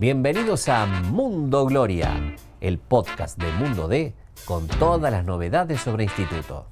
Bienvenidos a Mundo Gloria, el podcast de Mundo D con todas las novedades sobre instituto.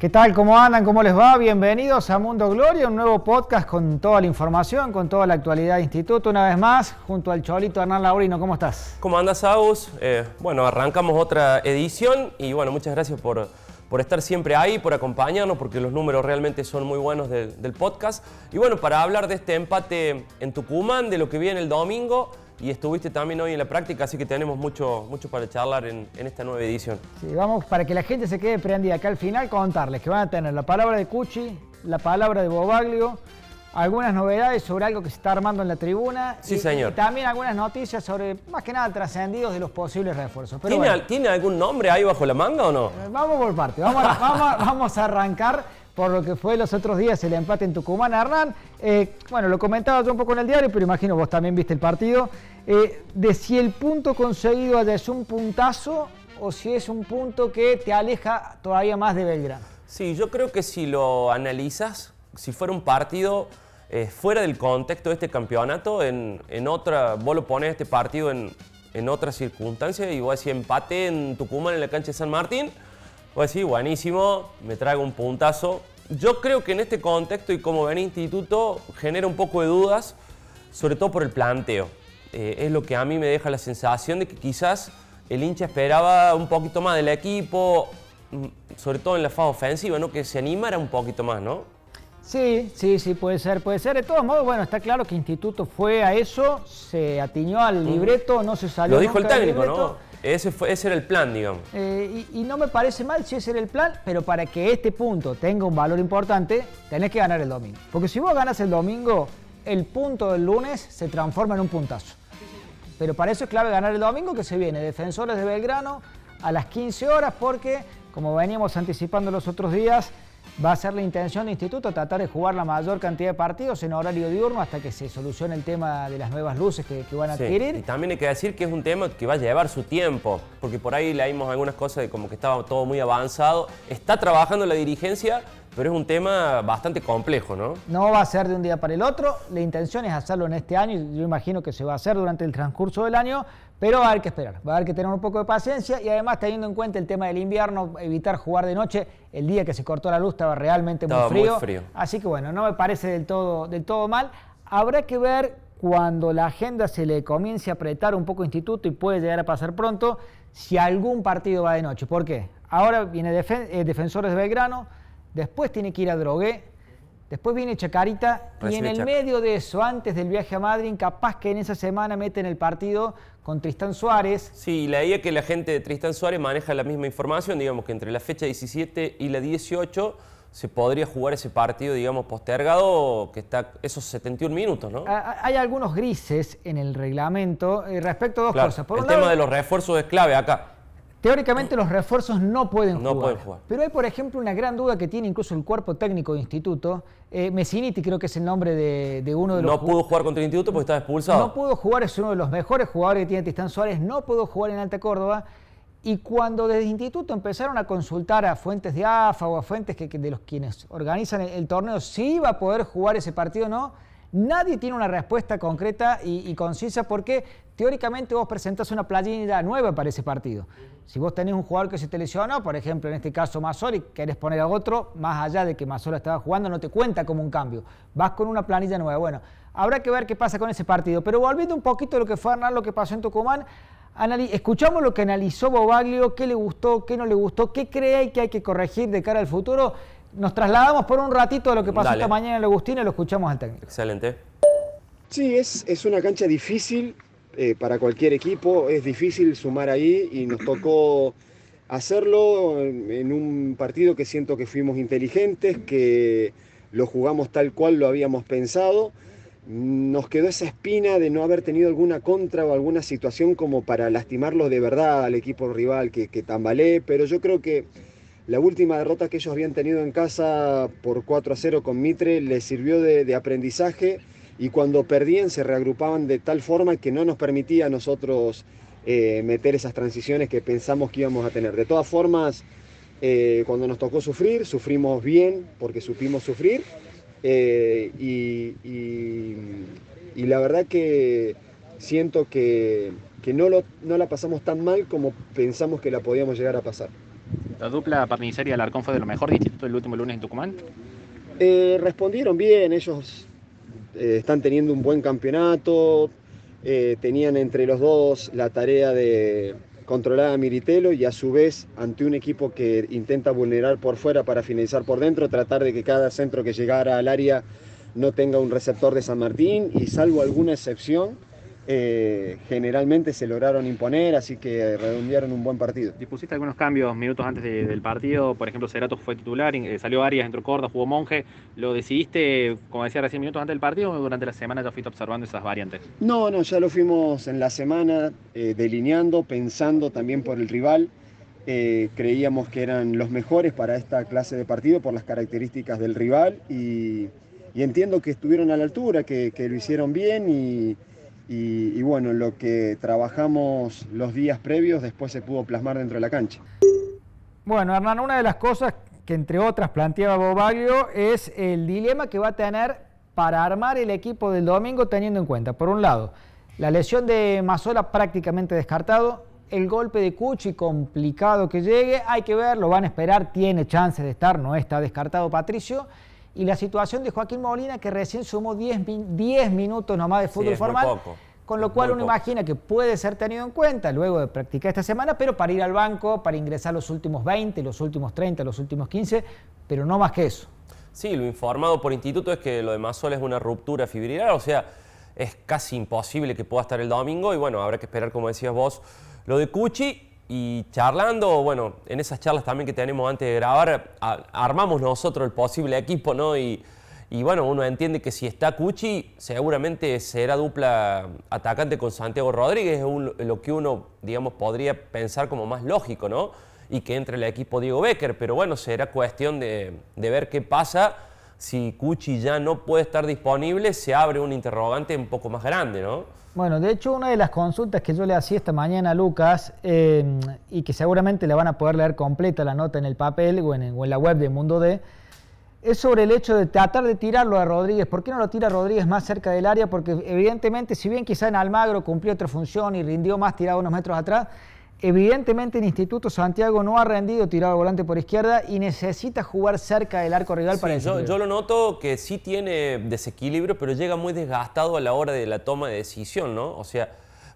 ¿Qué tal? ¿Cómo andan? ¿Cómo les va? Bienvenidos a Mundo Gloria, un nuevo podcast con toda la información, con toda la actualidad de instituto. Una vez más, junto al Cholito Hernán Laurino. ¿Cómo estás? ¿Cómo andas, Agus? Eh, bueno, arrancamos otra edición y bueno, muchas gracias por, por estar siempre ahí, por acompañarnos, porque los números realmente son muy buenos del, podcast. Y bueno, para hablar de este empate en Tucumán, de lo que viene el domingo y estuviste también hoy en la práctica, así que tenemos mucho, mucho para charlar en, en esta nueva edición. Sí, vamos, para que la gente se quede prendida acá al final, contarles que van a tener la palabra de Cuchi, la palabra de Bobaglio, algunas novedades sobre algo que se está armando en la tribuna. Sí, y, señor. y también algunas noticias sobre, más que nada, trascendidos de los posibles refuerzos. Pero ¿Tiene, bueno, ¿Tiene algún nombre ahí bajo la manga o no? eh, vamos por parte, vamos a, vamos, vamos a arrancar por lo que fue los otros días el empate en Tucumán. Hernán, eh, bueno, lo comentaba yo un poco en el diario, pero imagino vos también viste el partido, eh, de si el punto conseguido allá es un puntazo o si es un punto que te aleja todavía más de Belgrano. Sí, yo creo que si lo analizas, si fuera un partido eh, fuera del contexto de este campeonato, en, en otra, vos lo pones este partido en, en otra circunstancia y vos decís empate en Tucumán en la cancha de San Martín, vos decís buenísimo, me traigo un puntazo. Yo creo que en este contexto y como ven instituto genera un poco de dudas, sobre todo por el planteo. Eh, es lo que a mí me deja la sensación de que quizás el hincha esperaba un poquito más del equipo, mm, sobre todo en la fase ofensiva, ¿no? Que se animara un poquito más, ¿no? Sí, sí, sí, puede ser, puede ser. De todos modos, bueno, está claro que Instituto fue a eso, se atiñó al libreto, no se salió Lo dijo el nunca técnico. ¿no? Ese, fue, ese era el plan, digamos. Eh, y, y no me parece mal si ese era el plan, pero para que este punto tenga un valor importante, tenés que ganar el domingo. Porque si vos ganas el domingo, el punto del lunes se transforma en un puntazo. Pero para eso es clave ganar el domingo, que se viene Defensores de Belgrano a las 15 horas, porque, como veníamos anticipando los otros días, va a ser la intención del instituto tratar de jugar la mayor cantidad de partidos en horario diurno hasta que se solucione el tema de las nuevas luces que, que van a Sí, adquirir. Y también hay que decir que es un tema que va a llevar su tiempo, porque por ahí leímos algunas cosas de como que estaba todo muy avanzado. Está trabajando la dirigencia, pero es un tema bastante complejo, ¿no? No va a ser de un día para el otro. La intención es hacerlo en este año y yo imagino que se va a hacer durante el transcurso del año, pero va a haber que esperar, va a haber que tener un poco de paciencia y además teniendo en cuenta el tema del invierno, evitar jugar de noche. El día que se cortó la luz estaba realmente Estaba muy, muy frío, frío. Así que bueno, no me parece del todo, del todo mal. Habrá que ver cuando la agenda se le comience a apretar un poco instituto y puede llegar a pasar pronto, si algún partido va de noche. ¿Por qué? Ahora viene Defen- eh, Defensores de Belgrano, después tiene que ir a Drogué, después viene Chacarita y en el medio de eso, antes del viaje a Madrid, capaz que en esa semana meten el partido con Tristán Suárez. Sí, leía que la gente de Tristán Suárez maneja la misma información, digamos que entre la fecha 17 y la 18 se podría jugar ese partido, digamos, postergado, que está esos 71 minutos, ¿no? Hay algunos grises en el reglamento eh, respecto a dos Claro, cosas. Por el un tema lado, de los refuerzos es clave acá. Teóricamente los refuerzos no pueden No jugar. pueden jugar. Pero hay, por ejemplo, una gran duda que tiene incluso el cuerpo técnico de instituto. Eh, Messiniti creo que es el nombre de, de uno de los No pudo jugar contra el instituto porque estaba expulsado. No pudo jugar, es uno de los mejores jugadores que tiene Tristán Suárez, no pudo jugar en Alta Córdoba. Y cuando desde instituto empezaron a consultar a fuentes de AFA o a fuentes que, que de los quienes organizan el, el torneo si iba a poder jugar ese partido o no, nadie tiene una respuesta concreta y, concisa porque teóricamente vos presentás una planilla nueva para ese partido. Si vos tenés un jugador que se te lesionó, por ejemplo, en este caso Masol, y querés poner a otro, más allá de que Masol estaba jugando, no te cuenta como un cambio. Vas con una planilla nueva. Bueno, habrá que ver qué pasa con ese partido. Pero volviendo un poquito a lo que fue Hernán, lo que pasó en Tucumán, escuchamos lo que analizó Bobaglio, qué le gustó, qué no le gustó, qué cree que hay que corregir de cara al futuro. Nos trasladamos por un ratito a lo que pasó Dale. esta mañana en el Agustín y lo escuchamos al técnico. Excelente. Sí, es, es una cancha difícil eh, para cualquier equipo, es difícil sumar ahí y nos tocó hacerlo en, en un partido que siento que fuimos inteligentes, que lo jugamos tal cual lo habíamos pensado. Nos quedó esa espina de no haber tenido alguna contra o alguna situación como para lastimarlo de verdad al equipo rival que, que tambalee, pero yo creo que la última derrota que ellos habían tenido en casa por 4 a 0 con Mitre les sirvió de, aprendizaje y cuando perdían se reagrupaban de tal forma que no nos permitía a nosotros eh, meter esas transiciones que pensamos que íbamos a tener. De todas formas, Eh, cuando nos tocó sufrir, sufrimos bien porque supimos sufrir. Eh, y, la verdad que siento que, no la pasamos tan mal como pensamos que la podíamos llegar a pasar. ¿La dupla Parniceria Alarcón fue de lo mejor distinto el último lunes en Tucumán? Eh, respondieron bien, ellos están teniendo un buen campeonato, tenían entre los dos la tarea de, controlada a Miritelo y a su vez ante un equipo que intenta vulnerar por fuera para finalizar por dentro, tratar de que cada centro que llegara al área no tenga un receptor de San Martín y salvo alguna excepción, eh, generalmente se lograron imponer, así que redondearon un buen partido. Dispusiste algunos cambios minutos antes del partido, por ejemplo, Cerato fue titular, eh, salió Arias, entró Corda, jugó Monje. ¿Lo decidiste, como decía recién, minutos antes del partido o durante la semana ya fuiste observando esas variantes? No, no, ya lo fuimos en la semana eh, delineando, pensando también por el rival. creíamos que eran los mejores para esta clase de partido por las características del rival y, entiendo que estuvieron a la altura, que, que lo hicieron bien y y, bueno, lo que trabajamos los días previos después se pudo plasmar dentro de la cancha. Bueno, Hernán, una de las cosas que entre otras planteaba Bobaglio es el dilema que va a tener para armar el equipo del domingo teniendo en cuenta, por un lado, la lesión de Mazola prácticamente descartado, el golpe de Cuchi complicado que llegue, hay que ver, lo van a esperar, tiene chance de estar, no está descartado Patricio, y la situación de Joaquín Molina, que recién sumó 10, 10 minutos nomás de fútbol formal. Con lo cual uno imagina que puede ser tenido en cuenta luego de practicar esta semana, pero para ir al banco, para ingresar los últimos 20, los últimos 30, los últimos 15, pero no más que eso. Sí, lo informado por instituto es que lo de Mazol es una ruptura fibrilar, o sea, es casi imposible que pueda estar el domingo y bueno, habrá que esperar, como decías vos, lo de Cuchi y charlando, bueno, en esas charlas también que tenemos antes de grabar, armamos nosotros el posible equipo, ¿no? Y, bueno, uno entiende que si está Cuchi, seguramente será dupla atacante con Santiago Rodríguez, es lo que uno, digamos, podría pensar como más lógico, ¿no? Y que entre el equipo Diego Becker, pero bueno, será cuestión de, de ver qué pasa. Si Cuchi ya no puede estar disponible, se abre un interrogante un poco más grande, ¿no? Bueno, de hecho, una de las consultas que yo le hacía esta mañana a Lucas, em, y que seguramente le van a poder leer completa la nota en el papel o en, la web de Mundo D, es sobre el hecho de tratar de tirarlo a Rodríguez. ¿Por qué no lo tira Rodríguez más cerca del área? Porque evidentemente, si bien quizá en Almagro cumplió otra función y rindió más tirado unos metros atrás, Evidentemente el Instituto Santiago no ha rendido tirado al volante por izquierda y necesita jugar cerca del arco rival para yo, yo lo noto que sí tiene desequilibrio, pero llega muy desgastado a la hora de la toma de decisión, ¿no? O sea,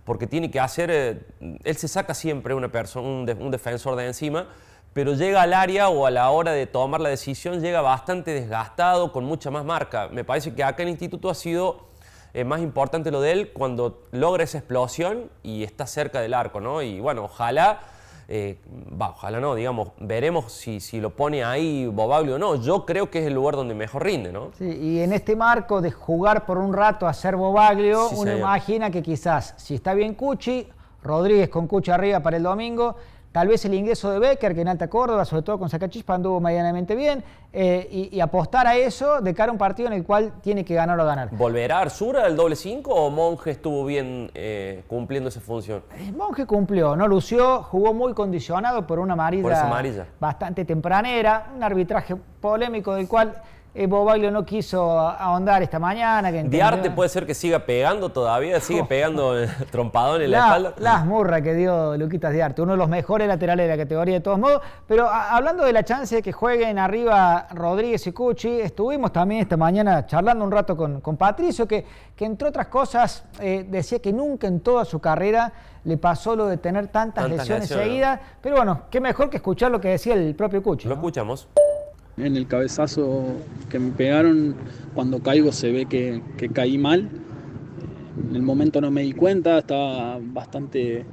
porque tiene que hacer, eh, él se saca siempre una persona, un, defensor de encima, pero llega al área o a la hora de tomar la decisión llega bastante desgastado, con mucha más marca. Me parece que acá el Instituto ha sido es más importante lo de él cuando logra esa explosión y está cerca del arco, ¿no? Y bueno, ojalá, eh, ojalá no, digamos, veremos si, si lo pone ahí Bobaglio o no. Yo creo que es el lugar donde mejor rinde, ¿no? Sí, y en este marco de jugar por un rato a ser Bobaglio, uno imagina que quizás, si está bien Cuchi, Rodríguez con Cuchi arriba para el domingo, Tal vez el ingreso de Becker, que en Alta Córdoba, sobre todo con Sacachispa, anduvo medianamente bien, eh, y, apostar a eso de cara a un partido en el cual tiene que ganar o ganar. ¿Volverá Arsura el doble 5 o Monje estuvo bien eh, cumpliendo esa función? Eh, Monje cumplió, no lució, jugó muy condicionado por una amarilla, bastante tempranera, un arbitraje polémico del cual eh, Bobaglio no quiso ahondar esta mañana. Que Diarte puede ser que siga pegando todavía, sigue pegando trompadón en la, espalda. Las murras que dio Luquitas Diarte, uno de los mejores laterales de la categoría de todos modos. Pero hablando de la chance de que jueguen arriba Rodríguez y Cuchi, estuvimos también esta mañana charlando un rato con, Patricio, que, que, entre otras cosas eh, decía que nunca en toda su carrera le pasó lo de tener tantas, lesiones, seguidas. Pero bueno, qué mejor que escuchar lo que decía el propio Cuchi. Lo escuchamos en el cabezazo que me pegaron, cuando caigo se ve que, caí mal. En el momento no me di cuenta, estaba bastante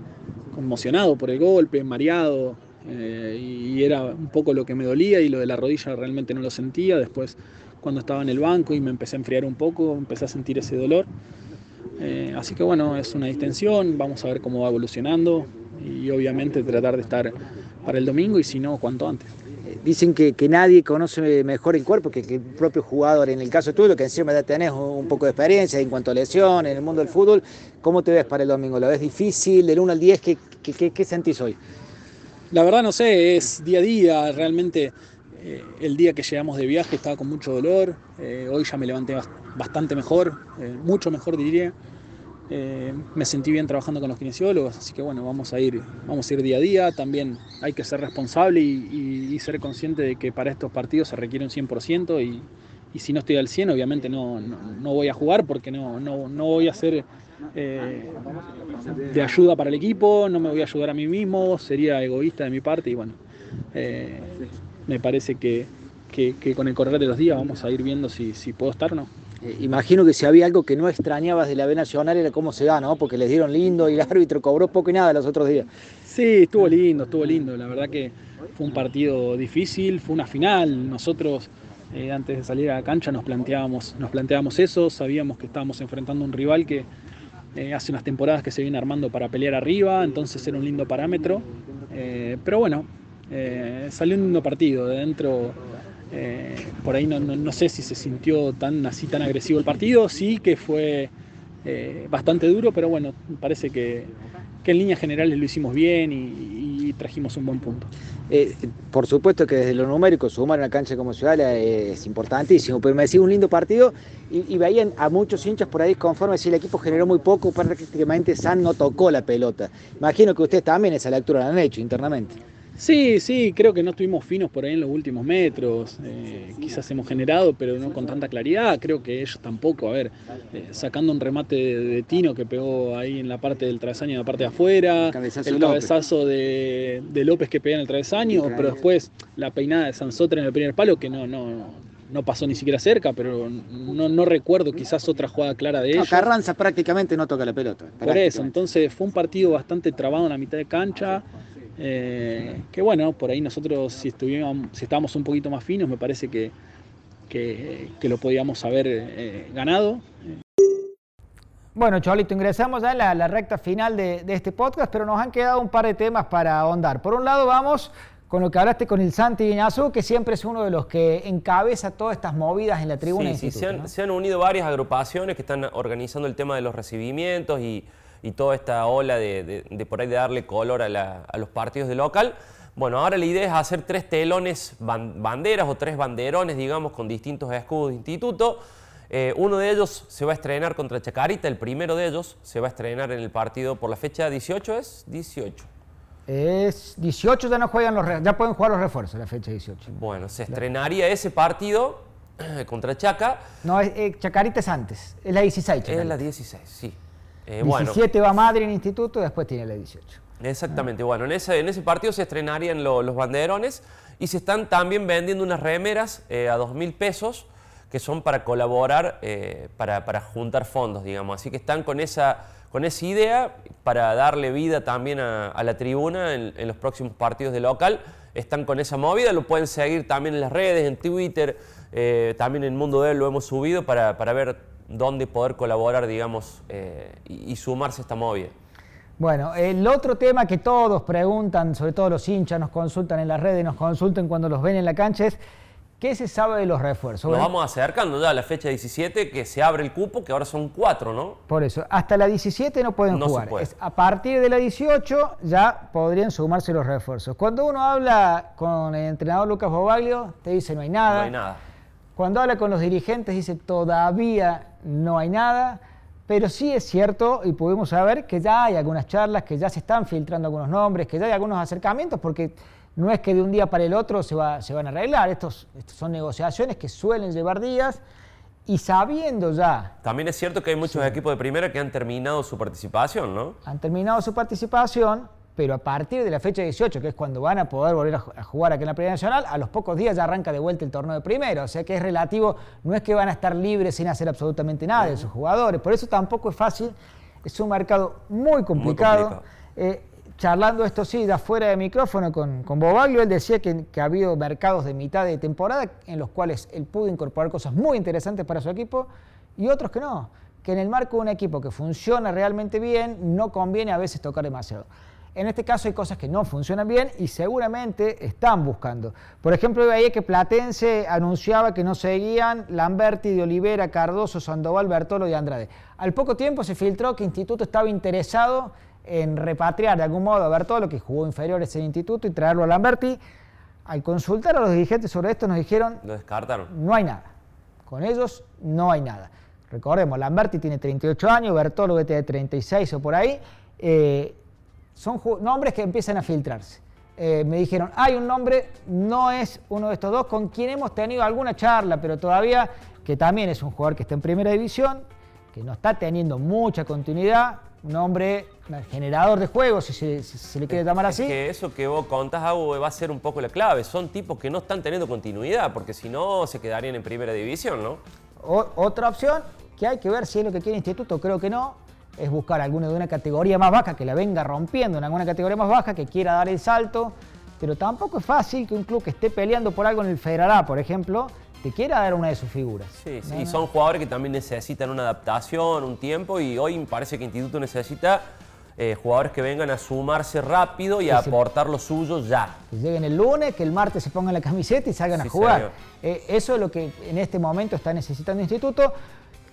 conmocionado por el golpe, mareado, eh, y era un poco lo que me dolía y lo de la rodilla realmente no lo sentía. Después, cuando estaba en el banco y me empecé a enfriar un poco, empecé a sentir ese dolor. Eh, así que bueno, es una distensión, vamos a ver cómo va evolucionando y obviamente tratar de estar para el domingo y si no, cuanto antes dicen que, nadie conoce mejor el cuerpo que, el propio jugador. En el caso tuyo, que encima ya tenés un poco de experiencia en cuanto a lesiones en el mundo del fútbol, ¿cómo te ves para el domingo? ¿Lo ves difícil? Del 1 al 10, ¿qué, qué, sentís hoy? La verdad no sé, es día a día, realmente eh, el día que llegamos de viaje estaba con mucho dolor, eh, hoy ya me levanté bastante mejor, eh, mucho mejor diría. Me sentí bien trabajando con los kinesiólogos, así que bueno, vamos a ir, vamos a ir día a día. También hay que ser responsable y, ser consciente de que para estos partidos se requiere un 100% y, y si no estoy al 100 obviamente no, no, voy a jugar porque no, no, no voy a ser eh, de ayuda para el equipo, no me voy a ayudar a mí mismo, sería egoísta de mi parte y bueno, eh, me parece que, con el correr de los días vamos a ir viendo si, si puedo estar o no. Eh, imagino que si había algo que no extrañabas de la B Nacional era cómo se da. Porque les dieron lindo y el árbitro cobró poco y nada los otros días. Sí, estuvo lindo, estuvo lindo. La verdad que fue un partido difícil, fue una final. Nosotros antes de salir a la cancha nos planteábamos, nos planteábamos eso, sabíamos que estábamos enfrentando a un rival que, eh, hace unas temporadas que se viene armando para pelear arriba, entonces era un lindo parámetro. Eh, pero bueno, eh, salió un lindo partido. De dentro, por ahí no, sé si se sintió tan así tan agresivo el partido. Sí que fue bastante duro, pero bueno, parece que, en líneas generales lo hicimos bien y, trajimos un buen punto. Eh, por supuesto que desde lo numérico sumar una cancha como Ciudad es importantísimo, pero me decía un lindo partido y, veían a muchos hinchas por ahí conforme si el equipo generó muy poco, prácticamente San no tocó la pelota. Imagino que ustedes también esa lectura la han hecho internamente. Sí, sí, creo que no estuvimos finos por ahí en los últimos metros. Eh, quizás hemos generado, pero no con tanta claridad. Creo que ellos tampoco. A ver, eh, sacando un remate de, Tino que pegó ahí en la parte del travesaño, en la parte de afuera. el cabezazo de, López que pega en el travesaño, pero después la peinada de Sansotre en el primer palo que no, no, no pasó ni siquiera cerca, pero no, no recuerdo quizás otra jugada clara de ellos. Carranza prácticamente no toca la pelota. Por eso, entonces fue un partido bastante trabado en la mitad de cancha. Eh, que bueno, por ahí nosotros si, estuvimos, si estábamos un poquito más finos, me parece que, que, lo podíamos haber eh, ganado. Bueno, Cholito, ingresamos ya en la, recta final de, este podcast, pero nos han quedado un par de temas para ahondar. Por un lado, vamos con lo que hablaste con el Santi Guiñazú, que siempre es uno de los que encabeza todas estas movidas en la tribuna. Sí, sí se, han, se han unido varias agrupaciones que están organizando el tema de los recibimientos y y toda esta ola de, por ahí de darle color a, los partidos de local. Bueno, ahora la idea es hacer tres telones banderas o tres banderones, digamos, con distintos escudos de instituto. Eh, uno de ellos se va a estrenar contra Chacarita, el primero de ellos se va a estrenar en el partido por la fecha 18, ¿es? 18. Es 18, ya no juegan los ya pueden jugar los refuerzos la fecha 18. Bueno, se estrenaría ese partido contra Chaca. No, eh, Chacarita es antes, es la 16. Es la 16, sí. 17 eh, va Madrid en instituto y después tiene la 18. Exactamente, bueno, en ese, en ese partido se estrenarían los banderones y se están también vendiendo unas remeras eh, a 2 mil pesos que son para colaborar, eh, para, juntar fondos, digamos. Así que están con esa, con esa idea para darle vida también a, la tribuna en, los próximos partidos de local. Están con esa movida, lo pueden seguir también en las redes, en Twitter, también en Mundo de él lo hemos subido para, para ver dónde poder colaborar, digamos, eh, y, sumarse a esta movida. Bueno, el otro tema que todos preguntan, sobre todo los hinchas, nos consultan en las redes, nos consultan cuando los ven en la cancha, es ¿qué se sabe de los refuerzos? Nos vamos acercando ya a la fecha 17, que se abre el cupo, que ahora son cuatro, ¿no? Por eso, hasta la 17 no pueden jugar. a partir de la 18 ya podrían sumarse los refuerzos. Cuando uno habla con el entrenador Lucas Bobaglio, te dice no hay nada. No hay nada. Cuando habla con los dirigentes dice todavía no hay nada, pero sí es cierto y podemos saber que ya hay algunas charlas, que ya se están filtrando algunos nombres, que ya hay algunos acercamientos, porque no es que de un día para el otro se, va, se van a arreglar, estos, son negociaciones que suelen llevar días y sabiendo ya. También es cierto que hay muchos equipos de primera que han terminado su participación, ¿no? Han terminado su participación pero a partir de la fecha 18, que es cuando van a poder volver a jugar aquí en la Primera Nacional, a los pocos días ya arranca de vuelta el torneo de primero. O sea que es relativo, no es que van a estar libres sin hacer absolutamente nada de sus jugadores. Por eso tampoco es fácil, es un mercado muy complicado. Eh, charlando esto sí, de afuera de micrófono con, con Bobaglio, él decía que, que, ha habido mercados de mitad de temporada en los cuales él pudo incorporar cosas muy interesantes para su equipo y otros que no. Que en el marco de un equipo que funciona realmente bien, no conviene a veces tocar demasiado. En este caso hay cosas que no funcionan bien y seguramente están buscando. Por ejemplo, veía que Platense anunciaba que no seguían Lamberti, de Olivera, Cardoso, Sandoval, Bertolo y Andrade. Al poco tiempo se filtró que Instituto estaba interesado en repatriar de algún modo a Bertolo, que jugó inferiores en el instituto, y traerlo a Lamberti. Al consultar a los dirigentes sobre esto nos dijeron, Lo descartaron. no hay nada. Con ellos no hay nada. Recordemos, Lamberti tiene 38 años, Bertolo que tiene 36 o por ahí. Eh, son nombres que empiezan a filtrarse. Eh, me dijeron, hay un nombre, no es uno de estos dos, con quien hemos tenido alguna charla, pero todavía, que también es un jugador que está en primera división, que no está teniendo mucha continuidad, un hombre generador de juegos, si se, si se le quiere llamar Es así. que eso que vos contás, Agu, va a ser un poco la clave. Son tipos que no están teniendo continuidad, porque si no se quedarían en primera división, ¿no? O- otra opción, que hay que ver si es lo que quiere el instituto, creo que no, es buscar alguno de una categoría más baja que la venga rompiendo en alguna categoría más baja, que quiera dar el salto, pero tampoco es fácil que un club que esté peleando por algo en el Federal A, por ejemplo, te quiera dar una de sus figuras. Sí, sí, No, y son jugadores que también necesitan una adaptación, un tiempo, y hoy me parece que Instituto necesita eh, jugadores que vengan a sumarse rápido y a Sí, sí. aportar lo suyo ya. Que lleguen el lunes, que el martes se pongan la camiseta y salgan Sí, a jugar. Eh, eso es lo que en este momento está necesitando el instituto.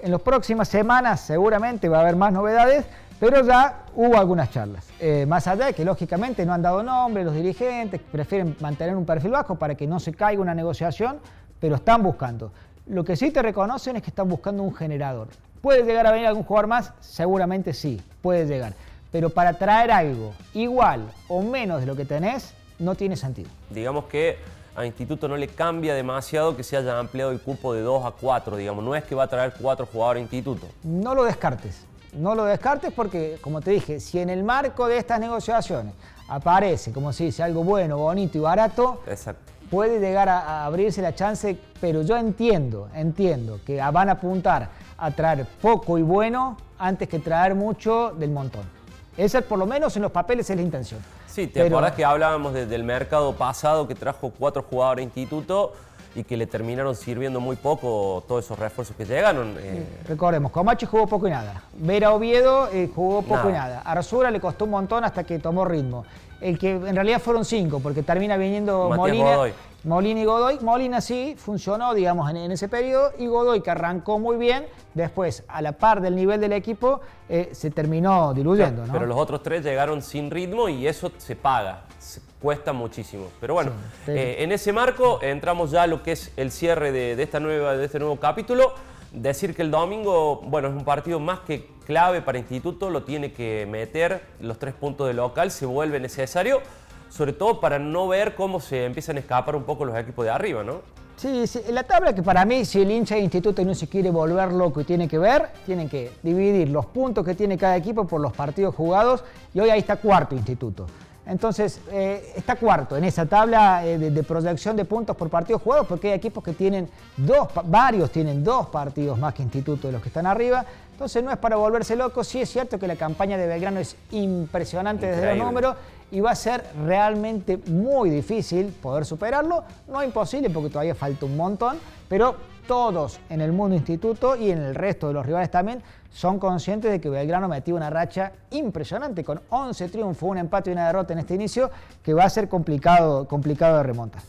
En las próximas semanas seguramente va a haber más novedades, pero ya hubo algunas charlas. Eh, más allá de que lógicamente no han dado nombre, los dirigentes prefieren mantener un perfil bajo para que no se caiga una negociación, pero están buscando. Lo que sí te reconocen es que están buscando un generador. ¿Puede llegar a venir algún jugador más? Seguramente sí, puede llegar. Pero para traer algo igual o menos de lo que tenés, no tiene sentido. Digamos que a Instituto no le cambia demasiado que se haya ampliado el cupo de 2 a 4, digamos. No es que va a traer cuatro jugadores a Instituto. No lo descartes. No lo descartes porque, como te dije, si en el marco de estas negociaciones aparece, como se dice, algo bueno, bonito y barato, Exacto. puede llegar a, a abrirse la chance, pero yo entiendo, entiendo que van a apuntar a traer poco y bueno antes que traer mucho del montón. Esa, por lo menos en los papeles, es la intención. Sí, ¿te Pero- acuerdas que hablábamos de- del mercado pasado que trajo cuatro jugadores a Instituto y que le terminaron sirviendo muy poco todos esos refuerzos que llegaron? Eh, Recordemos, Comachi jugó poco y nada. Vera Oviedo eh, jugó poco y Nada. nada. Arzura le costó un montón hasta que tomó ritmo. El que en realidad fueron cinco, porque termina viniendo Matías Molina, Godoy. Molina y Godoy. Molina sí funcionó, digamos, en, en ese periodo. Y Godoy, que arrancó muy bien, después, a la par del nivel del equipo, eh, se terminó diluyendo. ¿no? Pero los otros tres llegaron sin ritmo y eso se paga, se- cuesta muchísimo. Pero bueno, Sí, sí. eh, en ese marco entramos ya a lo que es el cierre de, de esta nueva, de este nuevo capítulo. Decir que el domingo, bueno, es un partido más que clave para Instituto, lo tiene que meter, los tres puntos de local se vuelve necesario, sobre todo para no ver cómo se empiezan a escapar un poco los equipos de arriba, ¿no? Sí, sí, la tabla que para mí, si el hincha de instituto no se quiere volver loco y tiene que ver, tienen que dividir los puntos que tiene cada equipo por los partidos jugados y hoy ahí está cuarto instituto. Entonces, eh, está cuarto en esa tabla eh, de, de proyección de puntos por partidos jugados porque hay equipos que tienen dos, varios tienen dos partidos más que instituto de los que están arriba. Entonces no es para volverse loco, sí es cierto que la campaña de Belgrano es impresionante desde los números y va a ser realmente muy difícil poder superarlo. No imposible porque todavía falta un montón, pero todos en el mundo instituto y en el resto de los rivales también son conscientes de que Belgrano metió una racha impresionante con 11 triunfos, un empate y una derrota en este inicio que va a ser complicado, complicado de remontar.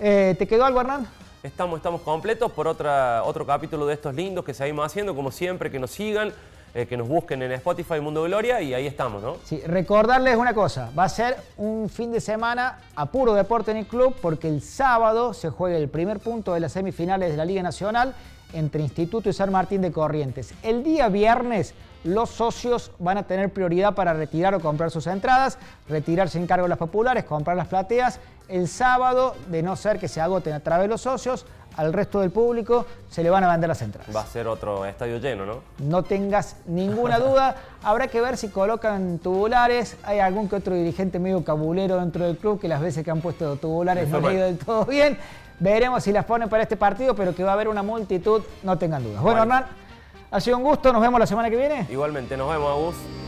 Eh, ¿Te quedó algo, Hernán? Estamos, estamos completos por otra, otro capítulo de estos lindos que seguimos haciendo, como siempre, que nos sigan, eh, que nos busquen en Spotify Mundo Gloria y ahí estamos, ¿no? Sí, recordarles una cosa, va a ser un fin de semana a puro deporte en el club porque el sábado se juega el primer punto de las semifinales de la Liga Nacional entre Instituto y San Martín de Corrientes. El día viernes los socios van a tener prioridad para retirar o comprar sus entradas, retirarse en cargo las populares, comprar las plateas. El sábado, de no ser que se agoten a través de los socios, al resto del público se le van a vender las entradas. Va a ser otro estadio lleno, ¿no? No tengas ninguna duda. Habrá que ver si colocan tubulares. Hay algún que otro dirigente medio cabulero dentro del club que las veces que han puesto tubulares no fue le ha ido del todo bien. Veremos si las ponen para este partido, pero que va a haber una multitud, no tengan dudas. Bueno, Bueno. Hernán, ha sido un gusto. Nos vemos la semana que viene. Igualmente, nos vemos, Agus.